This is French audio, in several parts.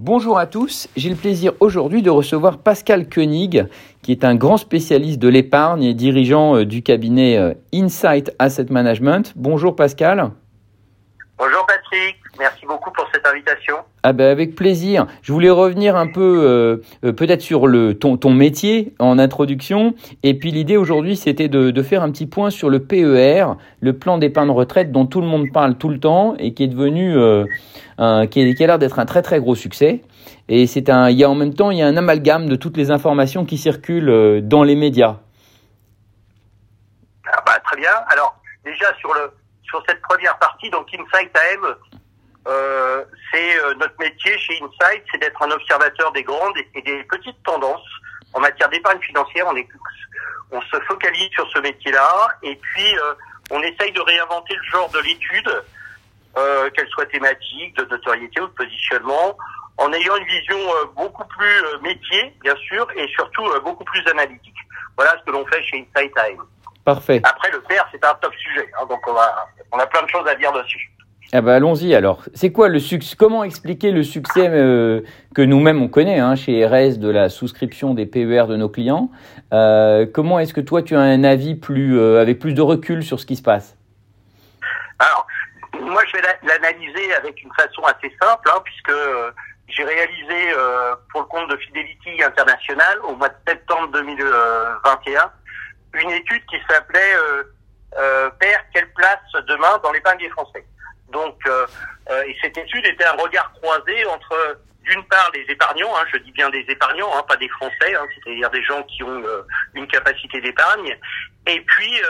Bonjour à tous, j'ai le plaisir aujourd'hui de recevoir Pascal Koenig, qui est un grand spécialiste de l'épargne et dirigeant euh, du cabinet euh, Insight Asset Management. Bonjour Pascal. Bonjour Patrick, merci beaucoup pour cette invitation. Ah ben avec plaisir. Je voulais revenir un peu euh, peut-être sur le ton, ton, métier en introduction. Et puis l'idée aujourd'hui c'était de, de, faire un petit point sur le PER, le plan d'épargne retraite dont tout le monde parle tout le temps et qui est devenu qui, a l'air d'être un très très gros succès. Et c'est un, il y a en même temps, il y a un amalgame de toutes les informations qui circulent euh, dans les médias. Ah bah, très bien. Alors déjà sur le sur cette première partie, donc Insight AM, euh, c'est euh, notre métier chez Insight, c'est d'être un observateur des grandes et des petites tendances en matière d'épargne financière. On se focalise sur ce métier-là et puis euh, on essaye de réinventer le genre de l'étude qu'elle soit thématique, de notoriété ou de positionnement, en ayant une vision beaucoup plus métier, bien sûr, et surtout beaucoup plus analytique. Voilà ce que l'on fait chez Insight Time. Parfait. Après, le père, c'est un top sujet, hein, donc on a, on a plein de choses à dire dessus. Eh ben allons-y alors. C'est quoi le succès Comment expliquer le succès que nous-mêmes on connaît hein, chez RS de la souscription des PER de nos clients? Euh, Comment est-ce que toi tu as un avis plus avec plus de recul sur ce qui se passe? Alors, moi, je vais l'analyser avec une façon assez simple, hein, puisque euh, j'ai réalisé euh, pour le compte de Fidelity International au mois de septembre 2021 une étude qui s'appelait euh, euh, Père, quelle place demain dans l'épargne des Français. Donc, et cette étude était un regard croisé entre d'une part les épargnants, hein, je dis bien des épargnants, hein, pas des Français, hein, c'est-à-dire des gens qui ont une capacité d'épargne, et puis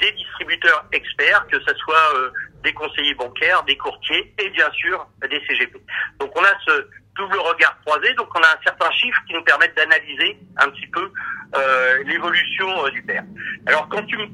des distributeurs experts, que ce soit euh, des conseillers bancaires, des courtiers et bien sûr des CGP. Donc on a ce double regard croisé, donc on a un certain chiffre qui nous permettent d'analyser un petit peu euh, l'évolution euh, du père. Alors quand tu me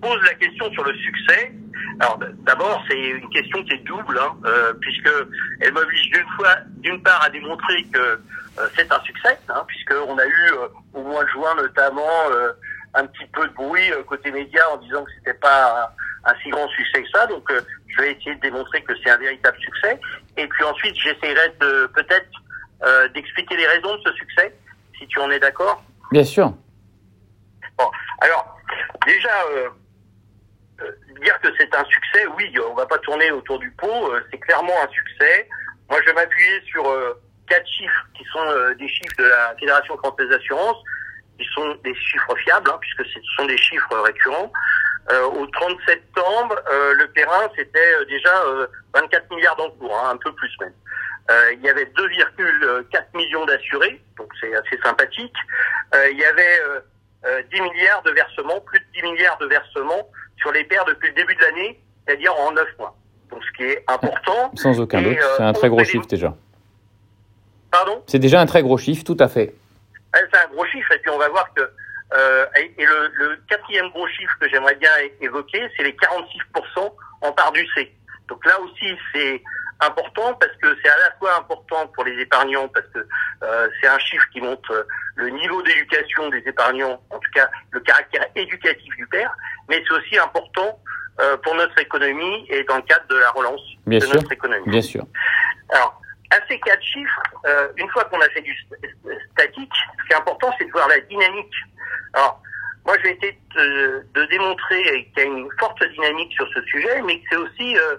poses la question sur le succès, alors d'abord c'est une question qui est double, hein, puisque elle m'oblige d'une fois, d'une part à démontrer que c'est un succès, hein, puisqu'on a eu au mois de juin notamment un petit peu de bruit euh, côté média en disant que c'était pas un, si grand succès que ça. Donc, euh, je vais essayer de démontrer que c'est un véritable succès. Et puis ensuite, j'essaierai de peut-être euh, d'expliquer les raisons de ce succès, si tu en es d'accord. Bien sûr. Bon, alors déjà. dire que c'est un succès, oui, on va pas tourner autour du pot, c'est clairement un succès. Moi, je vais m'appuyer sur quatre chiffres qui sont des chiffres de la Fédération française d'assurance qui sont des chiffres fiables, hein, puisque ce sont des chiffres récurrents. Euh, au 30 septembre, euh, le terrain, c'était euh, déjà 24 milliards d'encours, hein, un peu plus même. il y avait 2,4 millions d'assurés, donc c'est assez sympathique. il y avait 10 milliards de versements, plus de 10 milliards de versements sur les paires depuis le début de l'année, c'est-à-dire en 9 mois. Donc ce qui est important. Sans aucun doute, c'est un très gros chiffre déjà. Pardon? C'est déjà un très gros chiffre, tout à fait c'est un gros chiffre. Et puis on va voir que euh, et, le, le, quatrième gros chiffre que j'aimerais bien évoquer, c'est les 46% en part du C. Donc là aussi, c'est important parce que c'est à la fois important pour les épargnants parce que euh, c'est un chiffre qui montre le niveau d'éducation des épargnants, en tout cas le caractère éducatif du père, mais c'est aussi important euh, pour notre économie et dans le cadre de la relance de notre économie. Bien sûr. Alors, à ces quatre chiffres, euh, une fois qu'on a fait du statique, ce qui est important, c'est de voir la dynamique. Alors, moi, vais essayer de, de démontrer qu'il y a une forte dynamique sur ce sujet, mais que c'est aussi euh,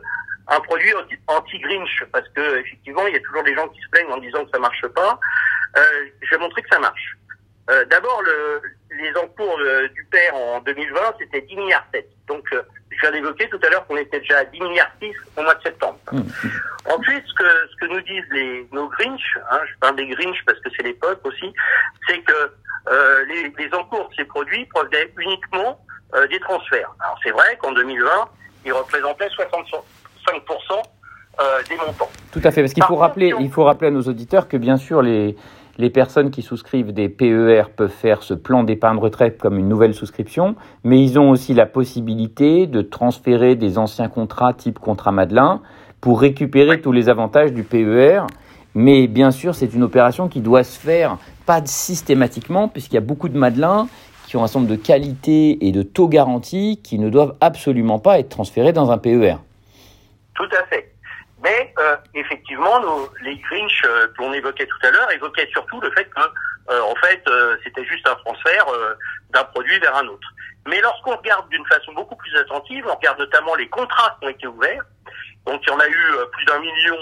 un produit anti-Grinch, parce que effectivement, il y a toujours des gens qui se plaignent en disant que ça marche pas. Euh, je vais montrer que ça marche. Euh, d'abord, le, les encours du père en 2020, c'était 10 milliards 7. Donc, je viens d'évoquer tout à l'heure qu'on était déjà à 10 milliards 6 au mois de septembre. Mmh. Ensuite, ce que, ce que nous disent les, nos Grinch, hein, je parle des Grinch parce que c'est l'époque aussi, c'est que euh, les, les, encours de ces produits provenaient uniquement euh, des transferts. Alors c'est vrai qu'en 2020, ils représentaient 65% euh, des montants. Tout à fait, parce qu'il faut, rappeler, il faut rappeler à nos auditeurs que bien sûr les, les personnes qui souscrivent des PER peuvent faire ce plan d'épargne retraite comme une nouvelle souscription, mais ils ont aussi la possibilité de transférer des anciens contrats type contrat Madelin pour récupérer tous les avantages du PER. Mais bien sûr, c'est une opération qui doit se faire pas systématiquement, puisqu'il y a beaucoup de Madelins qui ont un certain de qualités et de taux garantis qui ne doivent absolument pas être transférés dans un PER. Tout à fait. Mais effectivement, nos, les Grinch qu'on évoquait tout à l'heure évoquaient surtout le fait que, en fait, c'était juste un transfert d'un produit vers un autre. Mais lorsqu'on regarde d'une façon beaucoup plus attentive, on regarde notamment les contrats qui ont été ouverts. Donc il y en a eu plus d'un million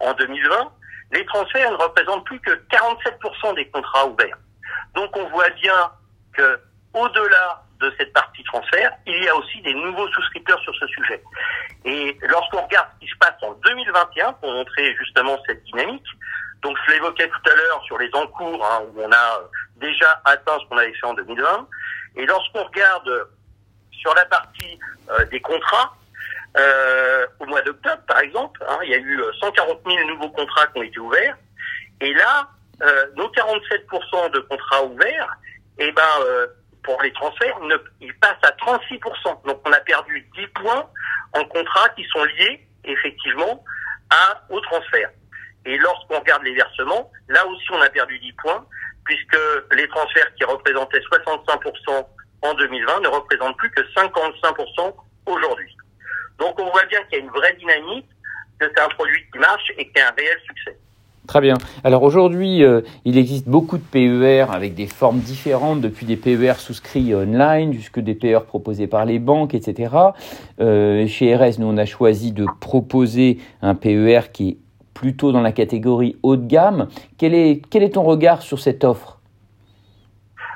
en, en 2020 les transferts ne représentent plus que 47% des contrats ouverts. Donc on voit bien que au-delà de cette partie transfert, il y a aussi des nouveaux souscripteurs sur ce sujet. Et lorsqu'on regarde ce qui se passe en 2021, pour montrer justement cette dynamique, donc je l'évoquais tout à l'heure sur les encours, hein, où on a déjà atteint ce qu'on avait fait en 2020, et lorsqu'on regarde sur la partie euh, des contrats, euh, au mois d'octobre, par exemple, hein, il y a eu 140 euh, 000 nouveaux contrats qui ont été ouverts. Et là, euh, nos 47% de contrats ouverts, eh ben, euh, pour les transferts, ne, ils passent à 36%. Donc, on a perdu 10 points en contrats qui sont liés, effectivement, à, au transfert. Et lorsqu'on regarde les versements, là aussi, on a perdu 10 points, puisque les transferts qui représentaient 65% en 2020 ne représentent plus que 55% aujourd'hui. Donc on voit bien qu'il y a une vraie dynamique, que c'est un produit qui marche et qui a un réel succès. Très bien. Alors aujourd'hui, euh, il existe beaucoup de PER avec des formes différentes, depuis des PER souscrits online jusque des PER proposés par les banques, etc. Euh, chez RS, nous, on a choisi de proposer un PER qui est plutôt dans la catégorie haut de gamme. Quel est, ton regard sur cette offre?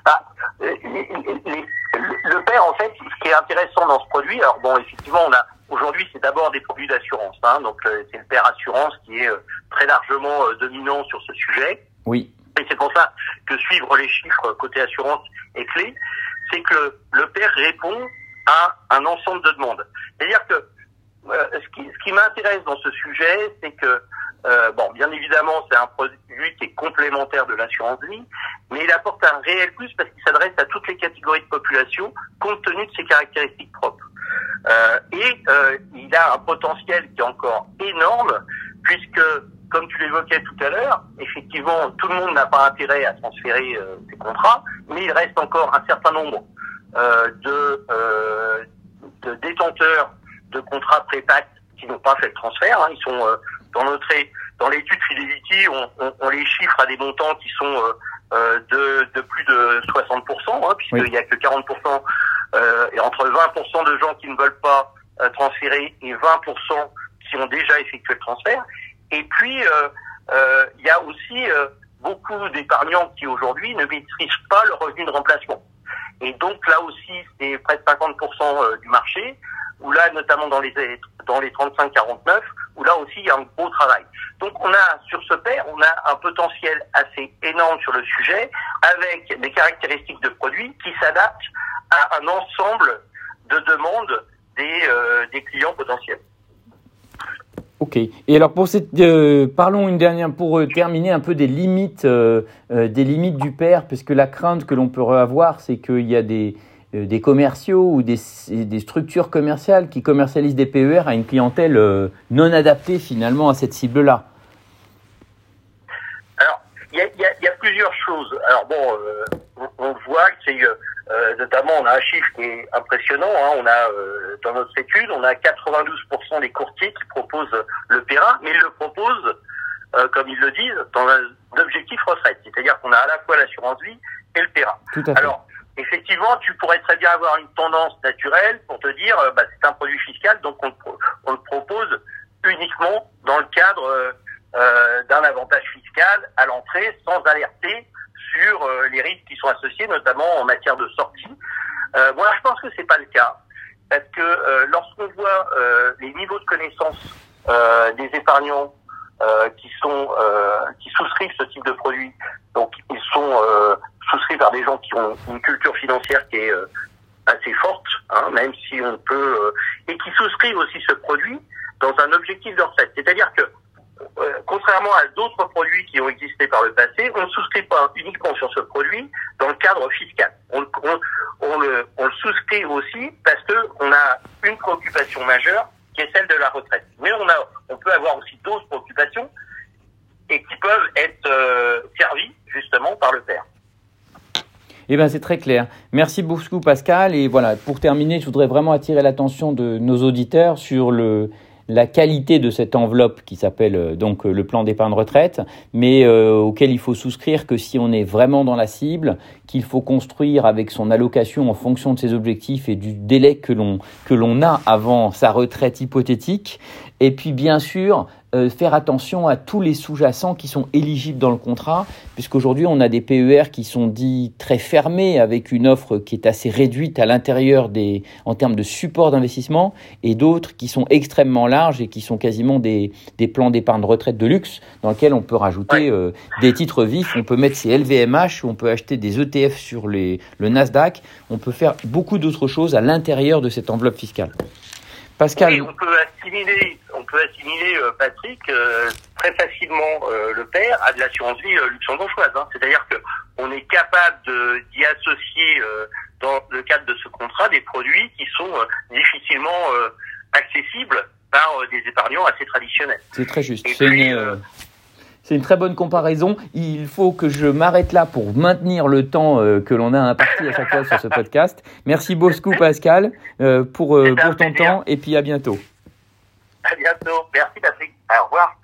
Ah, euh, Le PER, en fait, ce qui est intéressant dans ce produit, alors bon, effectivement, on a Aujourd'hui, c'est d'abord des produits d'assurance. Hein, donc, euh, c'est le père assurance qui est euh, très largement euh, dominant sur ce sujet. Oui. Et c'est pour ça que suivre les chiffres côté assurance est clé. C'est que le père répond à un ensemble de demandes. C'est-à-dire que ce qui, ce qui m'intéresse dans ce sujet, c'est que bon, bien évidemment, c'est un produit qui est complémentaire de l'assurance vie, mais il apporte un réel plus parce qu'il s'adresse à toutes les catégories de population compte tenu de ses caractéristiques propres. Euh, et euh, il a un potentiel qui est encore énorme, puisque, comme tu l'évoquais tout à l'heure, effectivement, tout le monde n'a pas intérêt à transférer euh, ses contrats, mais il reste encore un certain nombre de, de, détenteurs de contrats pré-pacte qui n'ont pas fait le transfert. Hein. Ils sont dans notre dans l'étude Fidelity, on, on, on, les chiffre à des montants qui sont de, de plus de 60%, hein, puisqu'il n'y a que 40% euh, et entre 20% de gens qui ne veulent pas euh, transférer et 20% qui ont déjà effectué le transfert. Et puis, euh, il y a aussi beaucoup d'épargnants qui aujourd'hui ne maîtrisent pas le revenu de remplacement. Et donc là aussi, c'est près de 50% du marché, où là, notamment dans les dans les 35-49, où là aussi il y a un gros travail. Donc on a sur ce paire, on a un potentiel assez énorme sur le sujet, avec des caractéristiques de produits qui s'adaptent à un ensemble de demandes des, euh, des clients potentiels. Ok. Et alors pour cette, euh, parlons une dernière pour euh, terminer un peu des limites, des limites du père, puisque la crainte que l'on peut avoir, c'est qu'il y a des, des commerciaux ou des, des, structures commerciales qui commercialisent des PER à une clientèle non adaptée finalement à cette cible-là. Alors, il y a, y a, plusieurs choses. Alors bon, on, on voit que c'est euh, notamment, on a un chiffre qui est impressionnant. Hein. On a euh, dans notre étude, on a 92% des courtiers qui proposent le PERA, mais ils le proposent, euh, comme ils le disent, dans un objectif retraite. C'est-à-dire qu'on a à la fois l'assurance vie et le PERA. Alors, effectivement, tu pourrais très bien avoir une tendance naturelle pour te dire, bah, c'est un produit fiscal, donc on, on, le propose uniquement dans le cadre d'un avantage fiscal à l'entrée, sans alerter sur euh, les risques qui sont associés, notamment en matière de sortie. Euh, moi, je pense que c'est pas le cas, parce que euh, lorsqu'on voit euh, les niveaux de connaissance des épargnants qui sont qui souscrivent ce type de produit, donc ils sont souscrits par des gens qui ont une culture financière qui est assez forte, hein, même si on peut, et qui souscrivent aussi ce produit dans un objectif de recette. C'est-à-dire que euh, contrairement à d'autres produits qui ont existé par le passé, on ne souscrit pas uniquement sur ce produit dans le cadre fiscal. On, le, souscrit aussi parce qu'on a une préoccupation majeure qui est celle de la retraite. Mais on, a, on peut avoir aussi d'autres préoccupations et qui peuvent être euh, servies justement par le père. Eh bien, c'est très clair. Merci beaucoup, Pascal. Et voilà, pour terminer, je voudrais vraiment attirer l'attention de nos auditeurs sur le, la qualité de cette enveloppe qui s'appelle donc le plan d'épargne retraite, mais auquel il faut souscrire que si on est vraiment dans la cible, qu'il faut construire avec son allocation en fonction de ses objectifs et du délai que l'on que l'on a avant sa retraite hypothétique. Et puis bien sûr, euh, faire attention à tous les sous-jacents qui sont éligibles dans le contrat, puisqu'aujourd'hui on a des PER qui sont dits très fermés avec une offre qui est assez réduite à l'intérieur des, en termes de support d'investissement, et d'autres qui sont extrêmement larges et qui sont quasiment des, des plans d'épargne retraite de luxe dans lesquels on peut rajouter euh, des titres vifs, on peut mettre ses LVMH, on peut acheter des ETF sur les, le Nasdaq, on peut faire beaucoup d'autres choses à l'intérieur de cette enveloppe fiscale. Pascal. on peut assimiler, on peut assimiler euh, Patrick euh, très facilement euh, le père à de l'assurance vie luxembourgeoise. Hein. C'est-à-dire que on est capable d'y associer dans le cadre de ce contrat des produits qui sont difficilement accessibles par des épargnants assez traditionnels. C'est très juste. C'est une très bonne comparaison. Il faut que je m'arrête là pour maintenir le temps euh, que l'on a imparti à chaque fois sur ce podcast. Merci beaucoup Pascal euh, pour, euh, pour ton temps et puis à bientôt. À bientôt. Merci Patrick. Au revoir.